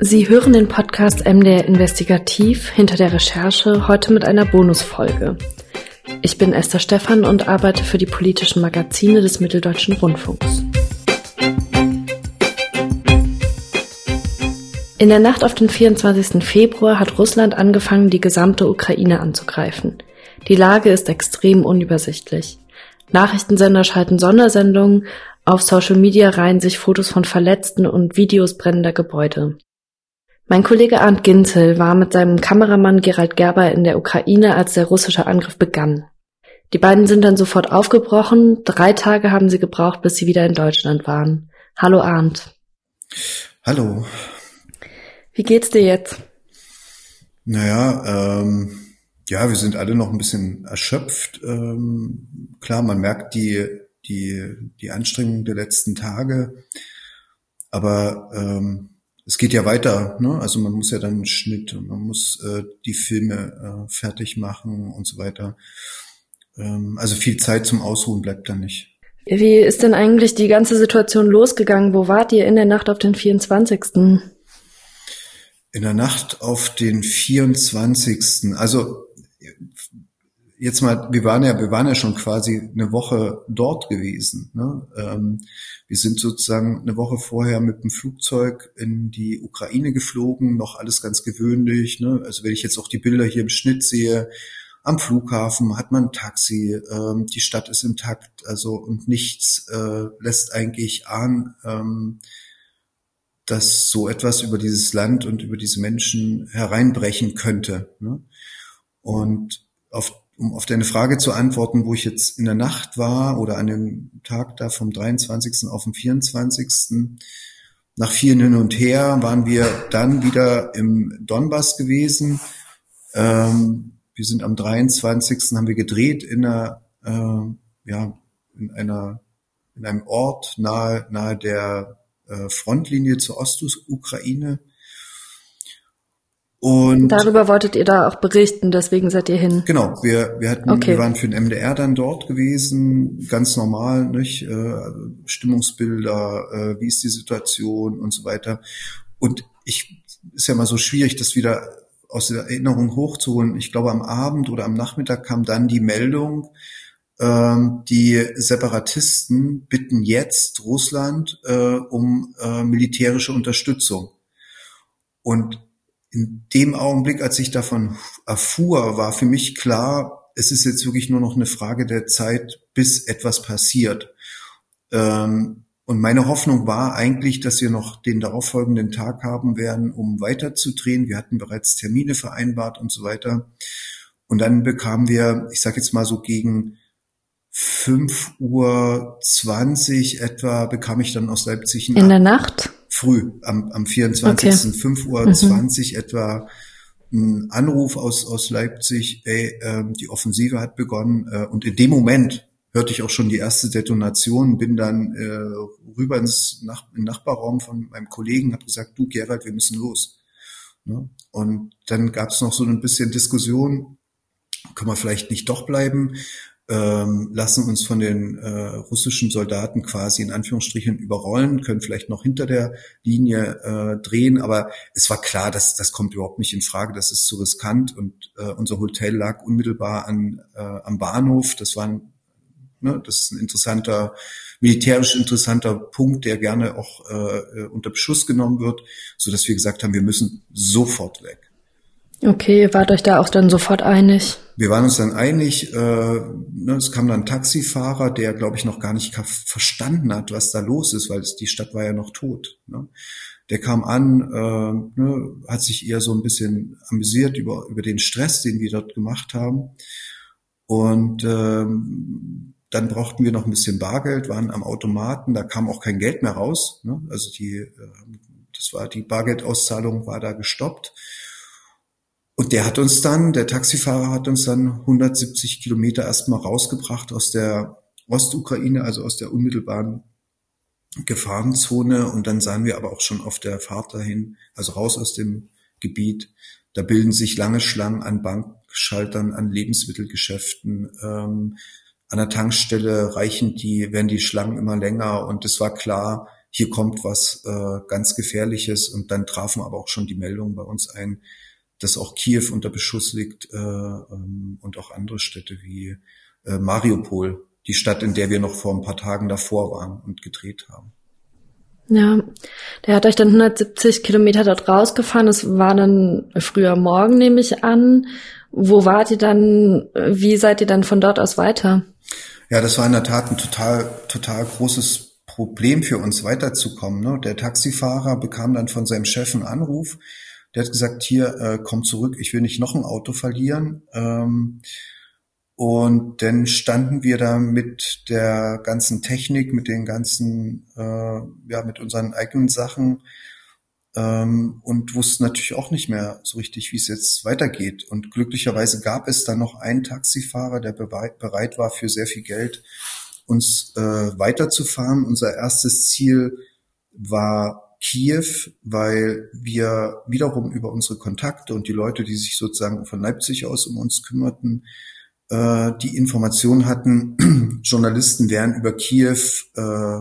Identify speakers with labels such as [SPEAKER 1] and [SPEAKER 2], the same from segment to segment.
[SPEAKER 1] Sie hören den Podcast MDR Investigativ hinter der Recherche heute mit einer Bonusfolge. Ich bin Esther Stephan und arbeite für die politischen Magazine des Mitteldeutschen Rundfunks. In der Nacht auf den 24. Februar hat Russland angefangen, die gesamte Ukraine anzugreifen. Die Lage ist extrem unübersichtlich. Nachrichtensender schalten Sondersendungen, auf Social Media reihen sich Fotos von Verletzten und Videos brennender Gebäude. Mein Kollege Arndt Ginzel war mit seinem Kameramann Gerald Gerber in der Ukraine, als der russische Angriff begann. Die beiden sind dann sofort aufgebrochen. Drei Tage haben sie gebraucht, bis sie wieder in Deutschland waren. Hallo Arndt.
[SPEAKER 2] Hallo.
[SPEAKER 1] Wie geht's dir jetzt?
[SPEAKER 2] Naja, ähm, ja, wir sind alle noch ein bisschen erschöpft. Ähm, klar, man merkt die, die, die Anstrengung der letzten Tage. Aber ähm, es geht ja weiter, ne? Also man muss ja dann einen Schnitt und man muss äh, die Filme äh, fertig machen und so weiter. Ähm, also viel Zeit zum Ausruhen bleibt da nicht.
[SPEAKER 1] Wie ist denn eigentlich die ganze Situation losgegangen? Wo wart ihr in der Nacht auf den 24.?
[SPEAKER 2] In der Nacht auf den 24. Also jetzt mal, wir waren ja, wir waren ja schon quasi eine Woche dort gewesen. Ne? Ähm, wir sind sozusagen eine Woche vorher mit dem Flugzeug in die Ukraine geflogen, noch alles ganz gewöhnlich. Ne? Also wenn ich jetzt auch die Bilder hier im Schnitt sehe, am Flughafen hat man ein Taxi, ähm, die Stadt ist intakt, also und nichts äh, lässt eigentlich ahnen, ähm, dass so etwas über dieses Land und über diese Menschen hereinbrechen könnte. Ne? Und auf um auf deine Frage zu antworten, wo ich jetzt in der Nacht war oder an dem Tag da vom 23. auf den 24. Nach vielen hin und her waren wir dann wieder im Donbass gewesen. Ähm, wir sind am 23. haben wir gedreht in einer, äh, ja, in einer, in einem Ort nahe, nahe der äh, Frontlinie zur Ostukraine.
[SPEAKER 1] Und darüber wolltet ihr da auch berichten, deswegen seid ihr hin.
[SPEAKER 2] Genau, wir, wir hatten, okay. wir waren für den MDR dann dort gewesen, ganz normal, nicht? Äh, Stimmungsbilder, äh, wie ist die Situation und so weiter. Und ich ist ja mal so schwierig, das wieder aus der Erinnerung hochzuholen. Ich glaube, am Abend oder am Nachmittag kam dann die Meldung, ähm, die Separatisten bitten jetzt Russland äh, um militärische Unterstützung. Und in dem Augenblick, als ich davon erfuhr, war für mich klar, es ist jetzt wirklich nur noch eine Frage der Zeit, bis etwas passiert. Ähm, und meine Hoffnung war eigentlich, dass wir noch den darauffolgenden Tag haben werden, um weiterzudrehen. Wir hatten bereits Termine vereinbart und so weiter. Und dann bekamen wir, ich sage jetzt mal so gegen 5.20 Uhr etwa, bekam ich dann aus Leipzig.
[SPEAKER 1] In der Nacht?
[SPEAKER 2] Früh, am, am 24. Okay. 5 Uhr mhm. 20 etwa ein Anruf aus, aus Leipzig, ey, ähm, die Offensive hat begonnen äh, und in dem Moment hörte ich auch schon die erste Detonation, bin dann äh, rüber ins Nach in Nachbarraum von meinem Kollegen, habe gesagt, du Gerald, wir müssen los. Ne? Und dann gab es noch so ein bisschen Diskussion, können wir vielleicht nicht doch bleiben? Ähm, lassen uns von den äh, russischen Soldaten quasi in Anführungsstrichen überrollen, können vielleicht noch hinter der Linie äh, drehen, aber es war klar, dass das kommt überhaupt nicht in Frage, das ist zu riskant und äh, unser Hotel lag unmittelbar an, äh, am Bahnhof, das war ein, ne, das ist ein interessanter, militärisch interessanter Punkt, der gerne auch äh, unter Beschuss genommen wird, so dass wir gesagt haben, wir müssen sofort weg.
[SPEAKER 1] Okay, ihr wart euch da auch dann sofort einig.
[SPEAKER 2] Wir waren uns dann einig, äh, ne, es kam dann ein Taxifahrer, der, glaube ich, noch gar nicht verstanden hat, was da los ist, weil es, die Stadt war ja noch tot. Ne? Der kam an, äh, ne, hat sich eher so ein bisschen amüsiert über, über den Stress, den wir dort gemacht haben. Und ähm, dann brauchten wir noch ein bisschen Bargeld, waren am Automaten, da kam auch kein Geld mehr raus. Ne? Also die, äh, das war die Bargeldauszahlung war da gestoppt. Und der hat uns dann, der Taxifahrer hat uns dann 170 Kilometer erstmal rausgebracht aus der Ostukraine, also aus der unmittelbaren Gefahrenzone. Und dann sahen wir aber auch schon auf der Fahrt dahin, also raus aus dem Gebiet, da bilden sich lange Schlangen an Bankschaltern, an Lebensmittelgeschäften. Ähm, an der Tankstelle reichen die, werden die Schlangen immer länger und es war klar, hier kommt was äh, ganz Gefährliches und dann trafen aber auch schon die Meldungen bei uns ein, dass auch Kiew unter Beschuss liegt äh, ähm, und auch andere Städte wie äh, Mariupol, die Stadt, in der wir noch vor ein paar Tagen davor waren und gedreht haben.
[SPEAKER 1] Ja, der hat euch dann 170 Kilometer dort rausgefahren. Es war dann früher Morgen, nehme ich an. Wo wart ihr dann? Wie seid ihr dann von dort aus weiter?
[SPEAKER 2] Ja, das war in der Tat ein total, total großes Problem für uns weiterzukommen. Ne? Der Taxifahrer bekam dann von seinem Chef einen Anruf. Der hat gesagt, hier, äh, komm zurück, ich will nicht noch ein Auto verlieren. Ähm, und dann standen wir da mit der ganzen Technik, mit den ganzen, äh, ja, mit unseren eigenen Sachen ähm, und wussten natürlich auch nicht mehr so richtig, wie es jetzt weitergeht. Und glücklicherweise gab es dann noch einen Taxifahrer, der bereit war, für sehr viel Geld uns äh, weiterzufahren. Unser erstes Ziel war Kiew, weil wir wiederum über unsere Kontakte und die Leute, die sich sozusagen von Leipzig aus um uns kümmerten, äh, die Information hatten, Journalisten wären über Kiew äh,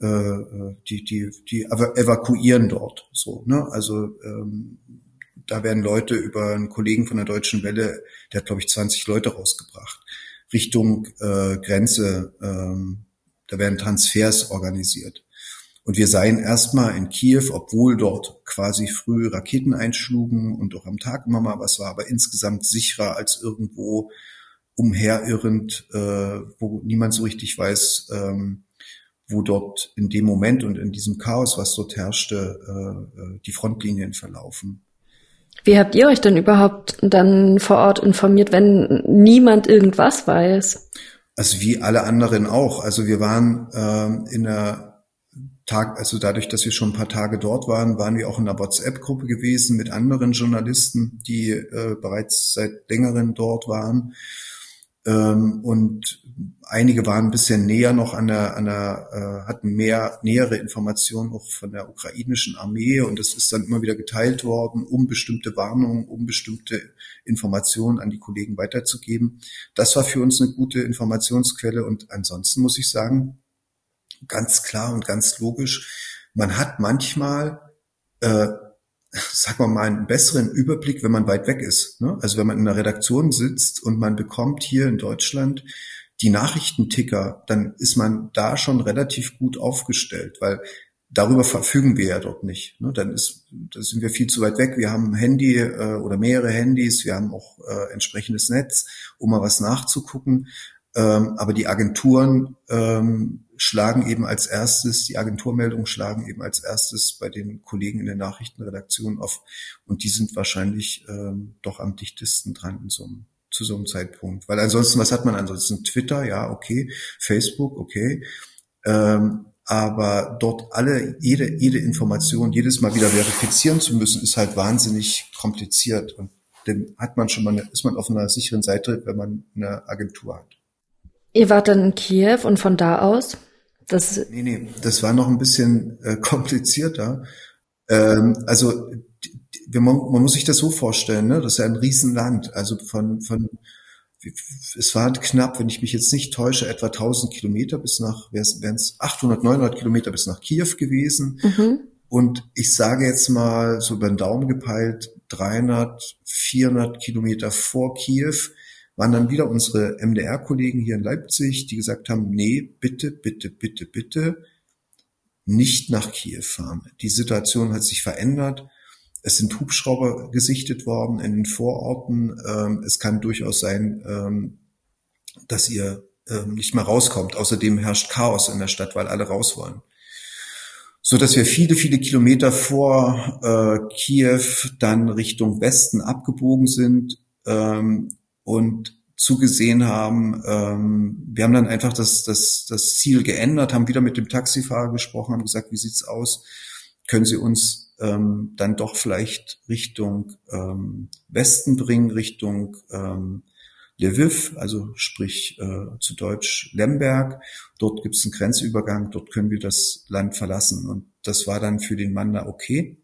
[SPEAKER 2] äh, die, die, die evakuieren dort. So, ne? Also ähm, da werden Leute über einen Kollegen von der Deutschen Welle, der hat, glaube ich, 20 Leute rausgebracht. Richtung äh, Grenze. Ähm, da werden Transfers organisiert. Und wir seien erstmal in Kiew, obwohl dort quasi früh Raketen einschlugen und auch am Tag immer mal was war, aber insgesamt sicherer als irgendwo umherirrend, äh, wo niemand so richtig weiß, ähm, wo dort in dem Moment und in diesem Chaos, was dort herrschte, äh, äh die Frontlinien verlaufen.
[SPEAKER 1] Wie habt ihr euch denn überhaupt dann vor Ort informiert, wenn niemand irgendwas weiß?
[SPEAKER 2] Also wie alle anderen auch. Also wir waren ähm, in der Tag, also dadurch, dass wir schon ein paar Tage dort waren, waren wir auch in einer WhatsApp-Gruppe gewesen mit anderen Journalisten, die äh, bereits seit längerem dort waren. Ähm, und einige waren ein bisschen näher noch an der, an der äh, hatten mehr nähere Informationen auch von der ukrainischen Armee und das ist dann immer wieder geteilt worden, um bestimmte Warnungen, um bestimmte Informationen an die Kollegen weiterzugeben. Das war für uns eine gute Informationsquelle und ansonsten muss ich sagen, ganz klar und ganz logisch, man hat manchmal äh, sagen wir mal, einen besseren Überblick, wenn man weit weg ist. Ne? Also wenn man in einer Redaktion sitzt und man bekommt hier in Deutschland die Nachrichtenticker, dann ist man da schon relativ gut aufgestellt, weil darüber verfügen wir ja dort nicht. Ne? Dann ist, da sind wir viel zu weit weg. Wir haben ein Handy äh, oder mehrere Handys, wir haben auch äh, entsprechendes Netz, um mal was nachzugucken. Ähm, aber die Agenturen ähm, schlagen eben als erstes, die Agenturmeldungen schlagen eben als erstes bei den Kollegen in der Nachrichtenredaktion auf. Und die sind wahrscheinlich ähm, doch am dichtesten dran in so einem, zu so einem Zeitpunkt. Weil ansonsten, was hat man ansonsten? Twitter, ja, okay. Facebook, okay. Ähm, aber dort alle, jede, jede Information jedes Mal wieder verifizieren zu müssen, ist halt wahnsinnig kompliziert. Und dann hat man schon mal, eine, ist man auf einer sicheren Seite, wenn man eine Agentur hat.
[SPEAKER 1] Ihr wart dann in Kiew und von da aus?
[SPEAKER 2] Das nee, nee, das war noch ein bisschen äh, komplizierter. Ähm, also die, man, man muss sich das so vorstellen, ne? das ist ja ein Riesenland. Also von, von es war knapp, wenn ich mich jetzt nicht täusche, etwa 1000 Kilometer bis nach, wären es 800, 900 Kilometer bis nach Kiew gewesen. Mhm. Und ich sage jetzt mal so über den Daumen gepeilt, 300, 400 Kilometer vor Kiew waren dann wieder unsere MDR-Kollegen hier in Leipzig, die gesagt haben, nee, bitte, bitte, bitte, bitte nicht nach Kiew fahren. Die Situation hat sich verändert. Es sind Hubschrauber gesichtet worden in den Vororten. Ähm, es kann durchaus sein, ähm, dass ihr ähm, nicht mehr rauskommt. Außerdem herrscht Chaos in der Stadt, weil alle raus wollen. So dass wir viele, viele Kilometer vor äh, Kiew dann Richtung Westen abgebogen sind und zugesehen haben. Ähm, wir haben dann einfach das, das, das Ziel geändert, haben wieder mit dem Taxifahrer gesprochen, haben gesagt, wie sieht's aus? Können Sie uns ähm, dann doch vielleicht Richtung ähm, Westen bringen, Richtung ähm, Lviv, also sprich äh, zu Deutsch Lemberg. Dort gibt's einen Grenzübergang, dort können wir das Land verlassen. Und das war dann für den Mann da okay.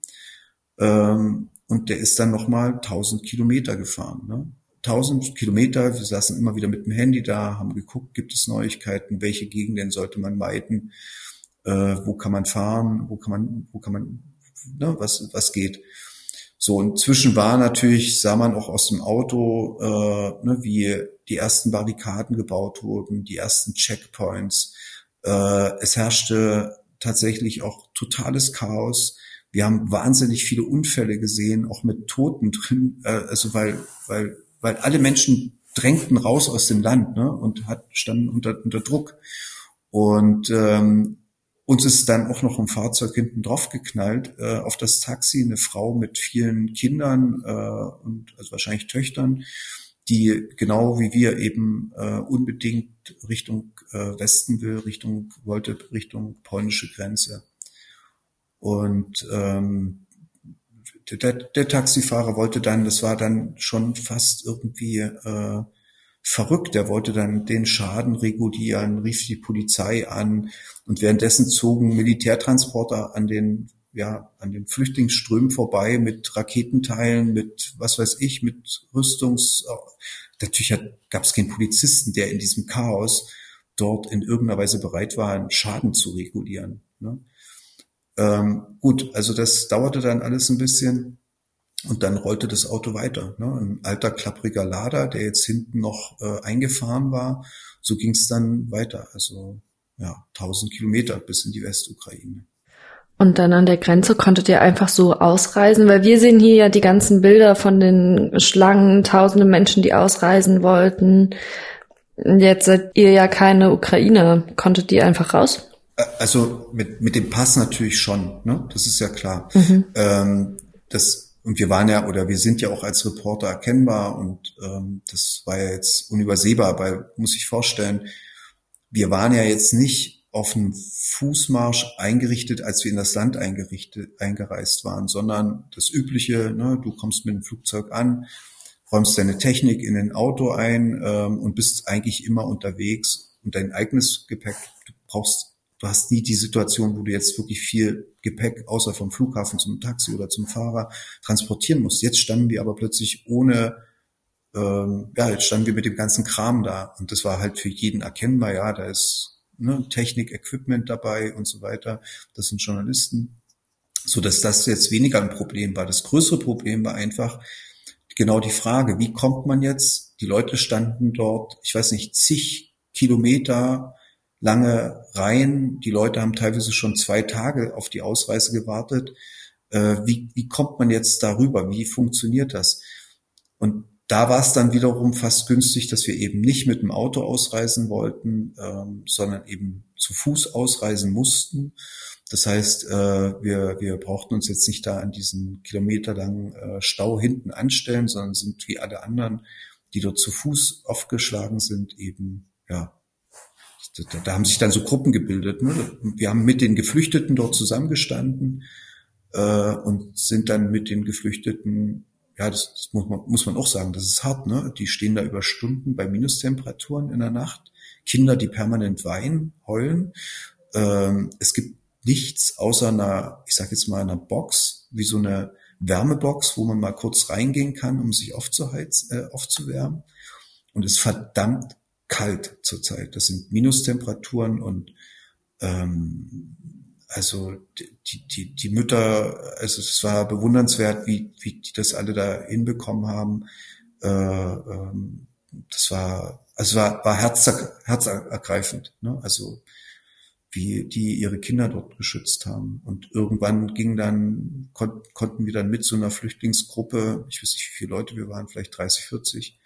[SPEAKER 2] Ähm, und der ist dann nochmal 1000 Kilometer gefahren. Ne? 1000 Kilometer. Wir saßen immer wieder mit dem Handy da, haben geguckt, gibt es Neuigkeiten, welche Gegenden sollte man meiden, äh, wo kann man fahren, wo kann man, wo kann man, ne, was, was geht. So, und zwischen war natürlich, sah man auch aus dem Auto, äh, ne, wie die ersten Barrikaden gebaut wurden, die ersten Checkpoints. Äh, es herrschte tatsächlich auch totales Chaos. Wir haben wahnsinnig viele Unfälle gesehen, auch mit Toten drin, äh, also weil, weil, weil alle Menschen drängten raus aus dem Land ne, und hat, standen unter, unter Druck. Und ähm, uns ist dann auch noch ein Fahrzeug hinten drauf geknallt äh, auf das Taxi, eine Frau mit vielen Kindern äh, und also wahrscheinlich Töchtern, die genau wie wir eben äh, unbedingt Richtung äh, Westen will, Richtung wollte Richtung polnische Grenze. Und ähm, der, der Taxifahrer wollte dann, das war dann schon fast irgendwie äh, verrückt. Er wollte dann den Schaden regulieren, rief die Polizei an und währenddessen zogen Militärtransporter an den ja, an den Flüchtlingsströmen vorbei mit Raketenteilen, mit was weiß ich, mit Rüstungs. Natürlich gab es keinen Polizisten, der in diesem Chaos dort in irgendeiner Weise bereit war, Schaden zu regulieren. Ne? Ähm, gut, also das dauerte dann alles ein bisschen. Und dann rollte das Auto weiter. Ne? Ein alter, klappriger Lader, der jetzt hinten noch äh, eingefahren war. So ging es dann weiter. Also ja, 1000 Kilometer bis in die Westukraine.
[SPEAKER 1] Und dann an der Grenze konntet ihr einfach so ausreisen, weil wir sehen hier ja die ganzen Bilder von den Schlangen, tausende Menschen, die ausreisen wollten. Jetzt seid ihr ja keine Ukraine. Konntet ihr einfach raus?
[SPEAKER 2] Also mit, mit dem Pass natürlich schon, ne? Das ist ja klar. Mhm. Ähm, das und wir waren ja oder wir sind ja auch als Reporter erkennbar und ähm, das war ja jetzt unübersehbar, weil muss ich vorstellen, wir waren ja jetzt nicht auf einem Fußmarsch eingerichtet, als wir in das Land eingerichtet, eingereist waren, sondern das Übliche, ne, du kommst mit dem Flugzeug an, räumst deine Technik in ein Auto ein ähm, und bist eigentlich immer unterwegs und dein eigenes Gepäck, du brauchst du hast nie die Situation, wo du jetzt wirklich viel Gepäck außer vom Flughafen zum Taxi oder zum Fahrer transportieren musst. Jetzt standen wir aber plötzlich ohne, ähm, ja, jetzt standen wir mit dem ganzen Kram da und das war halt für jeden erkennbar, ja, da ist ne, Technik, Equipment dabei und so weiter. Das sind Journalisten, so dass das jetzt weniger ein Problem war. Das größere Problem war einfach genau die Frage, wie kommt man jetzt? Die Leute standen dort, ich weiß nicht, zig Kilometer lange Reihen. Die Leute haben teilweise schon zwei Tage auf die Ausreise gewartet. Äh, wie, wie kommt man jetzt darüber? Wie funktioniert das? Und da war es dann wiederum fast günstig, dass wir eben nicht mit dem Auto ausreisen wollten, ähm, sondern eben zu Fuß ausreisen mussten. Das heißt, äh, wir, wir brauchten uns jetzt nicht da an diesen kilometerlangen äh, Stau hinten anstellen, sondern sind wie alle anderen, die dort zu Fuß aufgeschlagen sind, eben ja da, da haben sich dann so Gruppen gebildet. Ne? Wir haben mit den Geflüchteten dort zusammengestanden äh, und sind dann mit den Geflüchteten, ja, das, das muss, man, muss man auch sagen, das ist hart, ne? Die stehen da über Stunden bei Minustemperaturen in der Nacht. Kinder, die permanent weinen, heulen. Ähm, es gibt nichts außer einer, ich sag jetzt mal, einer Box, wie so eine Wärmebox, wo man mal kurz reingehen kann, um sich aufzuheizen, äh, aufzuwärmen. Und es ist verdammt kalt zurzeit. Das sind Minustemperaturen und ähm, also die, die, die Mütter, also es war bewundernswert, wie, wie die das alle da hinbekommen haben. Äh, ähm, das war, also war, war herzer, herzergreifend. Ne? Also wie die ihre Kinder dort geschützt haben. Und irgendwann ging dann, kon konnten wir dann mit so einer Flüchtlingsgruppe, ich weiß nicht, wie viele Leute wir waren, vielleicht 30, 40,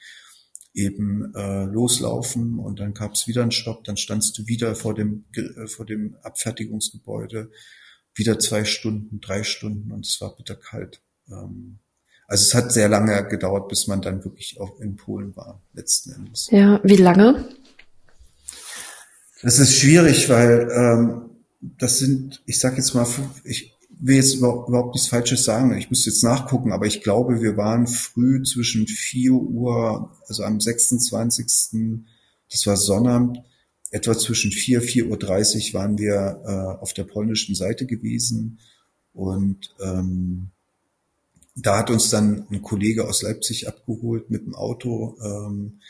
[SPEAKER 2] eben äh, loslaufen und dann gab es wieder einen Stopp, dann standst du wieder vor dem äh, vor dem Abfertigungsgebäude, wieder zwei Stunden, drei Stunden und es war bitterkalt. Ähm, also es hat sehr lange gedauert, bis man dann wirklich auch in Polen war, letzten Endes.
[SPEAKER 1] Ja, wie lange?
[SPEAKER 2] Das ist schwierig, weil ähm, das sind, ich sag jetzt mal, ich, will jetzt überhaupt nichts Falsches sagen. Ich muss jetzt nachgucken, aber ich glaube, wir waren früh zwischen 4 Uhr, also am 26. Das war Sonnabend, etwa zwischen 4, 4.30 Uhr waren wir äh, auf der polnischen Seite gewesen und ähm, da hat uns dann ein Kollege aus Leipzig abgeholt mit dem Auto, ähm,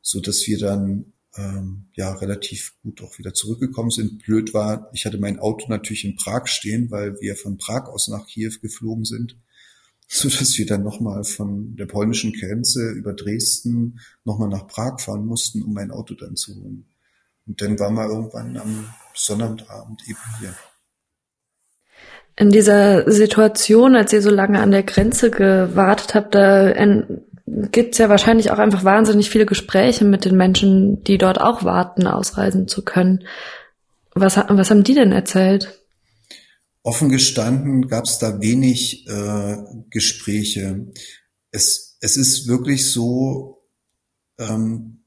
[SPEAKER 2] so dass wir dann ähm, ja relativ gut auch wieder zurückgekommen sind. Blöd war, ich hatte mein Auto natürlich in Prag stehen, weil wir von Prag aus nach Kiew geflogen sind, so dass wir dann nochmal von der polnischen Grenze über Dresden nochmal nach Prag fahren mussten, um mein Auto dann zu holen. Und dann waren wir irgendwann am Sonnabendabend eben hier.
[SPEAKER 1] In dieser Situation, als ihr so lange an der Grenze gewartet habt, da gibt es ja wahrscheinlich auch einfach wahnsinnig viele Gespräche mit den Menschen, die dort auch warten, ausreisen zu können. Was, was haben die denn erzählt?
[SPEAKER 2] Offen gestanden gab es da wenig äh, Gespräche. Es, es ist wirklich so, ähm,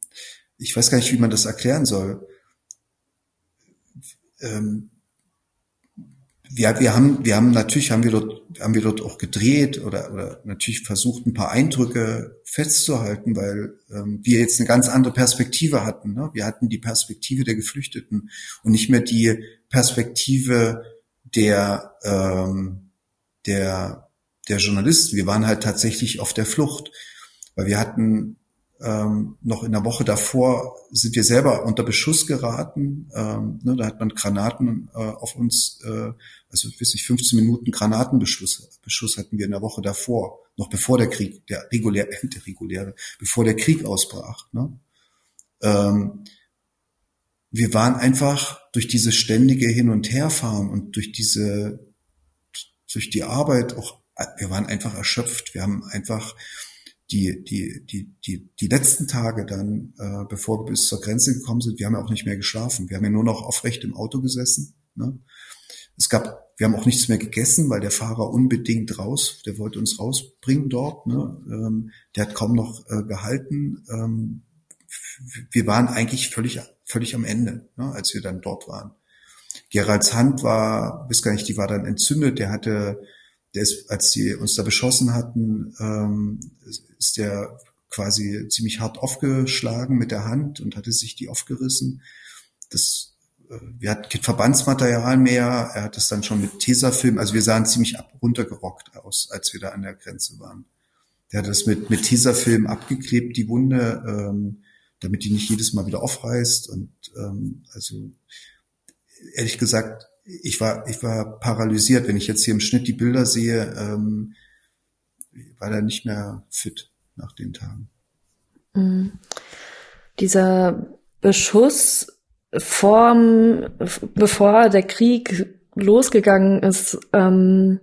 [SPEAKER 2] ich weiß gar nicht, wie man das erklären soll. Ähm, wir, wir haben, wir haben natürlich haben wir dort, haben wir dort auch gedreht oder, oder natürlich versucht, ein paar Eindrücke festzuhalten, weil ähm, wir jetzt eine ganz andere Perspektive hatten. Ne? Wir hatten die Perspektive der Geflüchteten und nicht mehr die Perspektive der, ähm, der, der Journalisten. Wir waren halt tatsächlich auf der Flucht, weil wir hatten ähm, noch in der Woche davor sind wir selber unter Beschuss geraten. Ähm, ne, da hat man Granaten äh, auf uns, äh, also weiß nicht, 15 Minuten Granatenbeschuss Beschuss hatten wir in der Woche davor, noch bevor der Krieg, der reguläre, der reguläre, bevor der Krieg ausbrach. Ne? Ähm, wir waren einfach durch diese ständige Hin- und Herfahren und durch diese, durch die Arbeit auch, wir waren einfach erschöpft. Wir haben einfach die, die, die, die, die letzten Tage dann, äh, bevor wir bis zur Grenze gekommen sind, wir haben ja auch nicht mehr geschlafen. Wir haben ja nur noch aufrecht im Auto gesessen. Ne? Es gab, wir haben auch nichts mehr gegessen, weil der Fahrer unbedingt raus, der wollte uns rausbringen dort. Ne? Ähm, der hat kaum noch äh, gehalten. Ähm, wir waren eigentlich völlig, völlig am Ende, ne, als wir dann dort waren. Geralds Hand war, weiß gar nicht, die war dann entzündet. Der hatte der ist, als sie uns da beschossen hatten, ähm, ist der quasi ziemlich hart aufgeschlagen mit der Hand und hatte sich die aufgerissen. Das, äh, wir hatten kein Verbandsmaterial mehr. Er hat das dann schon mit Tesafilm, also wir sahen ziemlich ab, runtergerockt aus, als wir da an der Grenze waren. Der hat das mit, mit Tesafilm abgeklebt, die Wunde, ähm, damit die nicht jedes Mal wieder aufreißt. Und ähm, also ehrlich gesagt, ich war, ich war paralysiert. Wenn ich jetzt hier im Schnitt die Bilder sehe, ähm, war er nicht mehr fit nach den Tagen.
[SPEAKER 1] Mhm. Dieser Beschuss vorm, bevor der Krieg losgegangen ist, ähm,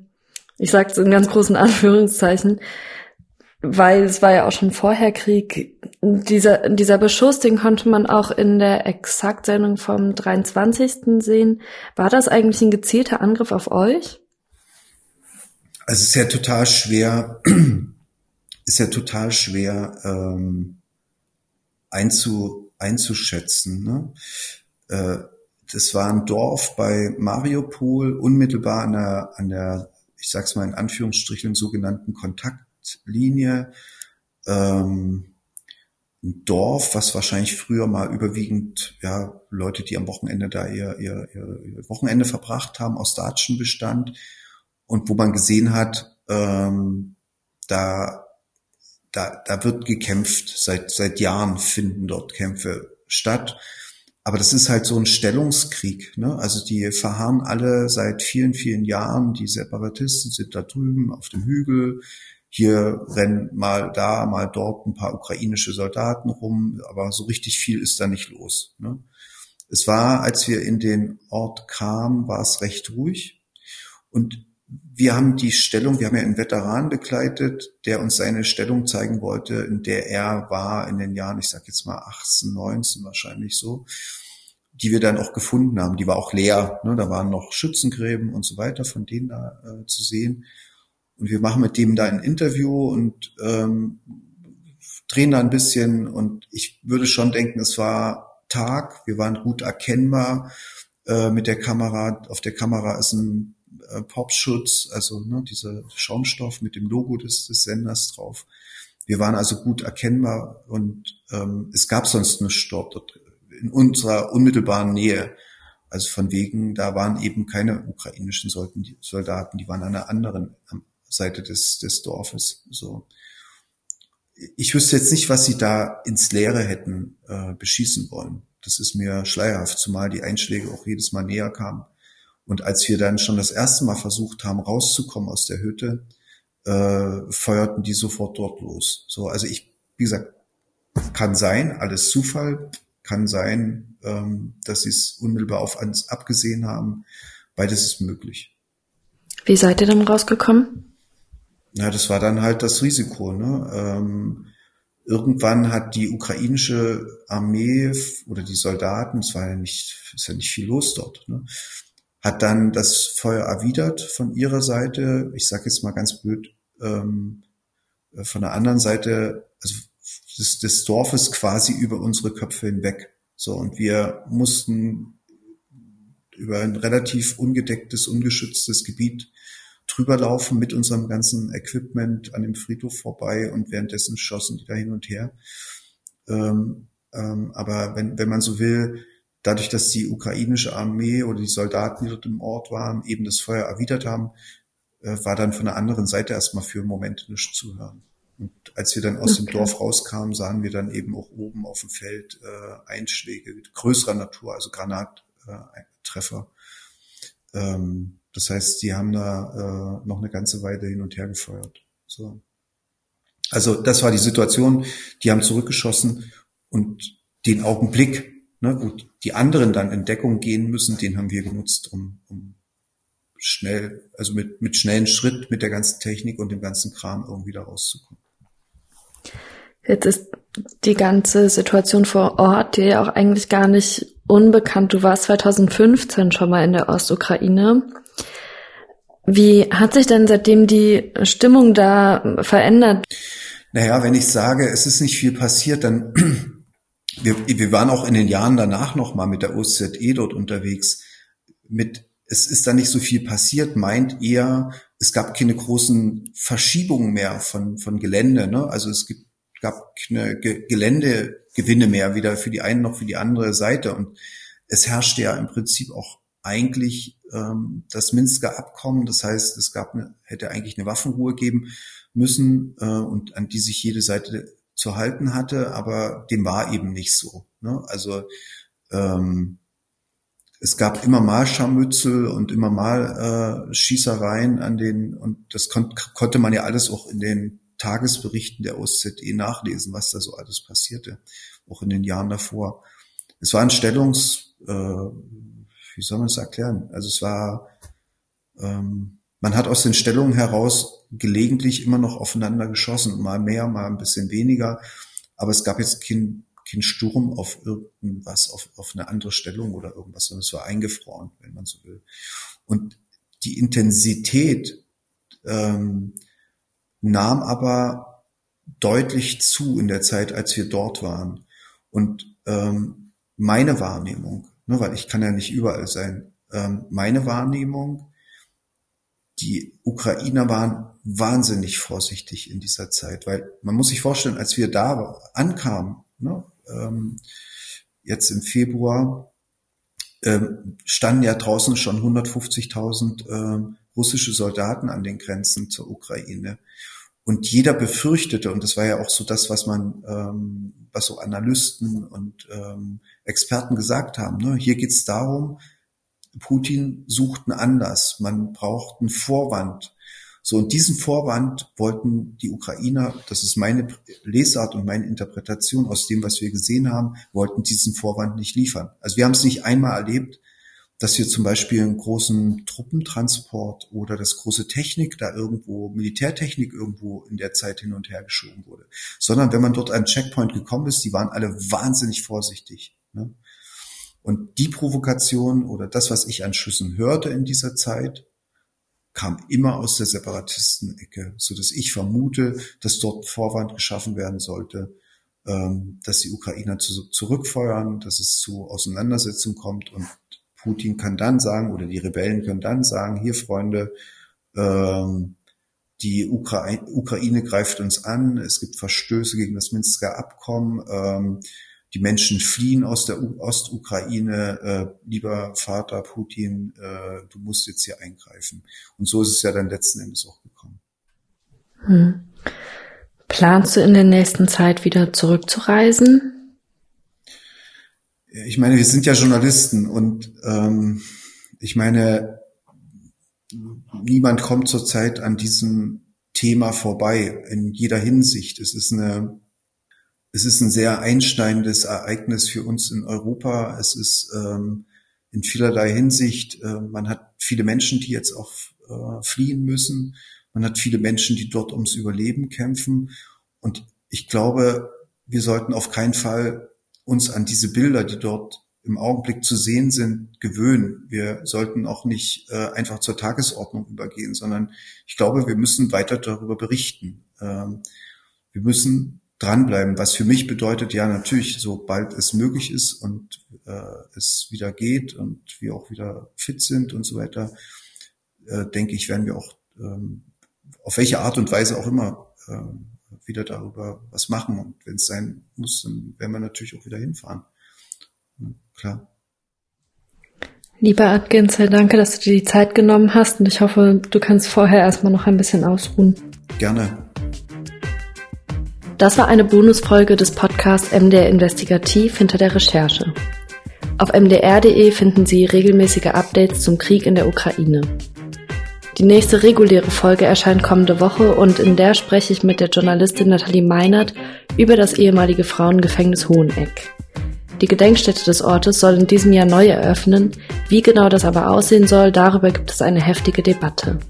[SPEAKER 1] ich sage es in ganz großen Anführungszeichen, weil es war ja auch schon vorher Krieg. Dieser, dieser Beschuss, den konnte man auch in der Exakt-Sendung vom 23. sehen. War das eigentlich ein gezielter Angriff auf euch?
[SPEAKER 2] Also es ist ja total schwer, ist ja total schwer ähm, einzu, einzuschätzen. Ne? Äh, das war ein Dorf bei Mariupol, unmittelbar an der, an der, ich sag's mal in Anführungsstrichen, sogenannten Kontakt Linie. Ähm, ein Dorf, was wahrscheinlich früher mal überwiegend ja Leute, die am Wochenende da ihr, ihr, ihr Wochenende verbracht haben, aus Datschen bestand und wo man gesehen hat, ähm, da da da wird gekämpft seit seit Jahren finden dort Kämpfe statt, aber das ist halt so ein Stellungskrieg. Ne? Also die verharren alle seit vielen vielen Jahren. Die Separatisten sind da drüben auf dem Hügel hier rennen mal da, mal dort ein paar ukrainische Soldaten rum, aber so richtig viel ist da nicht los. Ne? Es war, als wir in den Ort kamen, war es recht ruhig. Und wir haben die Stellung, wir haben ja einen Veteran begleitet, der uns seine Stellung zeigen wollte, in der er war in den Jahren, ich sag jetzt mal 18, 19 wahrscheinlich so, die wir dann auch gefunden haben. Die war auch leer. Ne? Da waren noch Schützengräben und so weiter, von denen da äh, zu sehen. Und wir machen mit dem da ein Interview und ähm, drehen da ein bisschen. Und ich würde schon denken, es war Tag, wir waren gut erkennbar äh, mit der Kamera. Auf der Kamera ist ein äh, Popschutz, also ne, dieser Schaumstoff mit dem Logo des, des Senders drauf. Wir waren also gut erkennbar und ähm, es gab sonst nichts dort in unserer unmittelbaren Nähe. Also von wegen, da waren eben keine ukrainischen Soldaten, die waren an einer anderen, Seite des, des Dorfes. So. Ich wüsste jetzt nicht, was sie da ins Leere hätten äh, beschießen wollen. Das ist mir schleierhaft, zumal die Einschläge auch jedes Mal näher kamen. Und als wir dann schon das erste Mal versucht haben, rauszukommen aus der Hütte, äh, feuerten die sofort dort los. So, also ich, wie gesagt, kann sein, alles Zufall, kann sein, ähm, dass sie es unmittelbar auf uns abgesehen haben. Beides ist möglich.
[SPEAKER 1] Wie seid ihr dann rausgekommen?
[SPEAKER 2] Ja, das war dann halt das Risiko. Ne? Ähm, irgendwann hat die ukrainische Armee oder die Soldaten, es war ja nicht, ist ja nicht viel los dort, ne? hat dann das Feuer erwidert von ihrer Seite. Ich sage jetzt mal ganz blöd, ähm, von der anderen Seite, also des, des Dorfes quasi über unsere Köpfe hinweg. So, und wir mussten über ein relativ ungedecktes, ungeschütztes Gebiet drüber laufen mit unserem ganzen Equipment an dem Friedhof vorbei und währenddessen schossen die da hin und her. Ähm, ähm, aber wenn, wenn man so will, dadurch, dass die ukrainische Armee oder die Soldaten, die dort im Ort waren, eben das Feuer erwidert haben, äh, war dann von der anderen Seite erstmal für einen Moment nichts zu hören. Und als wir dann aus okay. dem Dorf rauskamen, sahen wir dann eben auch oben auf dem Feld äh, Einschläge größerer Natur, also Granattreffer. Äh, ähm, das heißt, die haben da äh, noch eine ganze Weile hin und her gefeuert. So. Also das war die Situation. Die haben zurückgeschossen und den Augenblick, ne, wo die anderen dann in Deckung gehen müssen, den haben wir genutzt, um, um schnell, also mit, mit schnellen Schritt mit der ganzen Technik und dem ganzen Kram irgendwie da rauszukommen.
[SPEAKER 1] Jetzt ist die ganze Situation vor Ort dir ja auch eigentlich gar nicht unbekannt. Du warst 2015 schon mal in der Ostukraine. Wie hat sich denn seitdem die Stimmung da verändert?
[SPEAKER 2] Naja, wenn ich sage, es ist nicht viel passiert, dann wir, wir waren auch in den Jahren danach noch mal mit der OZE dort unterwegs. Mit es ist da nicht so viel passiert, meint eher, es gab keine großen Verschiebungen mehr von von Gelände. Ne? Also es gibt gab eine Geländegewinne mehr, weder für die eine noch für die andere Seite. Und es herrschte ja im Prinzip auch eigentlich ähm, das Minsker Abkommen. Das heißt, es gab eine, hätte eigentlich eine Waffenruhe geben müssen äh, und an die sich jede Seite zu halten hatte, aber dem war eben nicht so. Ne? Also ähm, es gab immer mal Scharmützel und immer mal äh, Schießereien an den und das kon konnte man ja alles auch in den Tagesberichten der OSZE nachlesen, was da so alles passierte, auch in den Jahren davor. Es war ein Stellungs, äh, wie soll man es erklären? Also es war, ähm, man hat aus den Stellungen heraus gelegentlich immer noch aufeinander geschossen, mal mehr, mal ein bisschen weniger, aber es gab jetzt kein, kein Sturm auf irgendwas, auf, auf eine andere Stellung oder irgendwas, sondern es war eingefroren, wenn man so will. Und die Intensität ähm, nahm aber deutlich zu in der Zeit, als wir dort waren. Und ähm, meine Wahrnehmung, ne, weil ich kann ja nicht überall sein, ähm, meine Wahrnehmung, die Ukrainer waren wahnsinnig vorsichtig in dieser Zeit, weil man muss sich vorstellen, als wir da ankamen, ne, ähm, jetzt im Februar, ähm, standen ja draußen schon 150.000 ähm, russische Soldaten an den Grenzen zur Ukraine. Und jeder befürchtete, und das war ja auch so das, was man, ähm, was so Analysten und ähm, Experten gesagt haben, ne? hier geht es darum, Putin sucht einen Anlass, man braucht einen Vorwand. So, und diesen Vorwand wollten die Ukrainer, das ist meine Lesart und meine Interpretation aus dem, was wir gesehen haben, wollten diesen Vorwand nicht liefern. Also wir haben es nicht einmal erlebt, dass wir zum Beispiel einen großen Truppentransport oder das große Technik da irgendwo, Militärtechnik irgendwo in der Zeit hin und her geschoben wurde. Sondern wenn man dort an Checkpoint gekommen ist, die waren alle wahnsinnig vorsichtig. Ne? Und die Provokation oder das, was ich an Schüssen hörte in dieser Zeit, kam immer aus der Separatistenecke, so dass ich vermute, dass dort Vorwand geschaffen werden sollte, ähm, dass die Ukrainer zurückfeuern, dass es zu Auseinandersetzungen kommt und Putin kann dann sagen oder die Rebellen können dann sagen, hier Freunde, ähm, die Ukraine, Ukraine greift uns an, es gibt Verstöße gegen das Minsker Abkommen, ähm, die Menschen fliehen aus der Ostukraine, äh, lieber Vater Putin, äh, du musst jetzt hier eingreifen. Und so ist es ja dann letzten Endes auch gekommen.
[SPEAKER 1] Hm. Planst du in der nächsten Zeit wieder zurückzureisen?
[SPEAKER 2] Ich meine, wir sind ja Journalisten und ähm, ich meine, niemand kommt zurzeit an diesem Thema vorbei in jeder Hinsicht. Es ist eine, es ist ein sehr einschneidendes Ereignis für uns in Europa. Es ist ähm, in vielerlei Hinsicht, äh, man hat viele Menschen, die jetzt auch äh, fliehen müssen. Man hat viele Menschen, die dort ums Überleben kämpfen. Und ich glaube, wir sollten auf keinen Fall uns an diese Bilder, die dort im Augenblick zu sehen sind, gewöhnen. Wir sollten auch nicht äh, einfach zur Tagesordnung übergehen, sondern ich glaube, wir müssen weiter darüber berichten. Ähm, wir müssen dranbleiben, was für mich bedeutet, ja natürlich, sobald es möglich ist und äh, es wieder geht und wir auch wieder fit sind und so weiter, äh, denke ich, werden wir auch ähm, auf welche Art und Weise auch immer äh, wieder darüber was machen. Und wenn es sein muss, dann werden wir natürlich auch wieder hinfahren. Ja, klar.
[SPEAKER 1] Lieber Adgenzel, danke, dass du dir die Zeit genommen hast und ich hoffe, du kannst vorher erstmal noch ein bisschen ausruhen.
[SPEAKER 2] Gerne.
[SPEAKER 1] Das war eine Bonusfolge des Podcasts MDR Investigativ hinter der Recherche. Auf mdr.de finden Sie regelmäßige Updates zum Krieg in der Ukraine. Die nächste reguläre Folge erscheint kommende Woche und in der spreche ich mit der Journalistin Nathalie Meinert über das ehemalige Frauengefängnis Hoheneck. Die Gedenkstätte des Ortes soll in diesem Jahr neu eröffnen. Wie genau das aber aussehen soll, darüber gibt es eine heftige Debatte.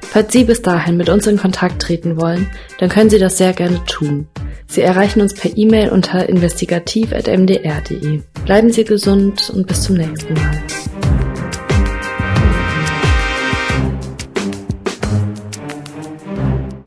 [SPEAKER 1] Falls Sie bis dahin mit uns in Kontakt treten wollen, dann können Sie das sehr gerne tun. Sie erreichen uns per E-Mail unter investigativ.mdr.de. Bleiben Sie gesund und bis zum nächsten Mal.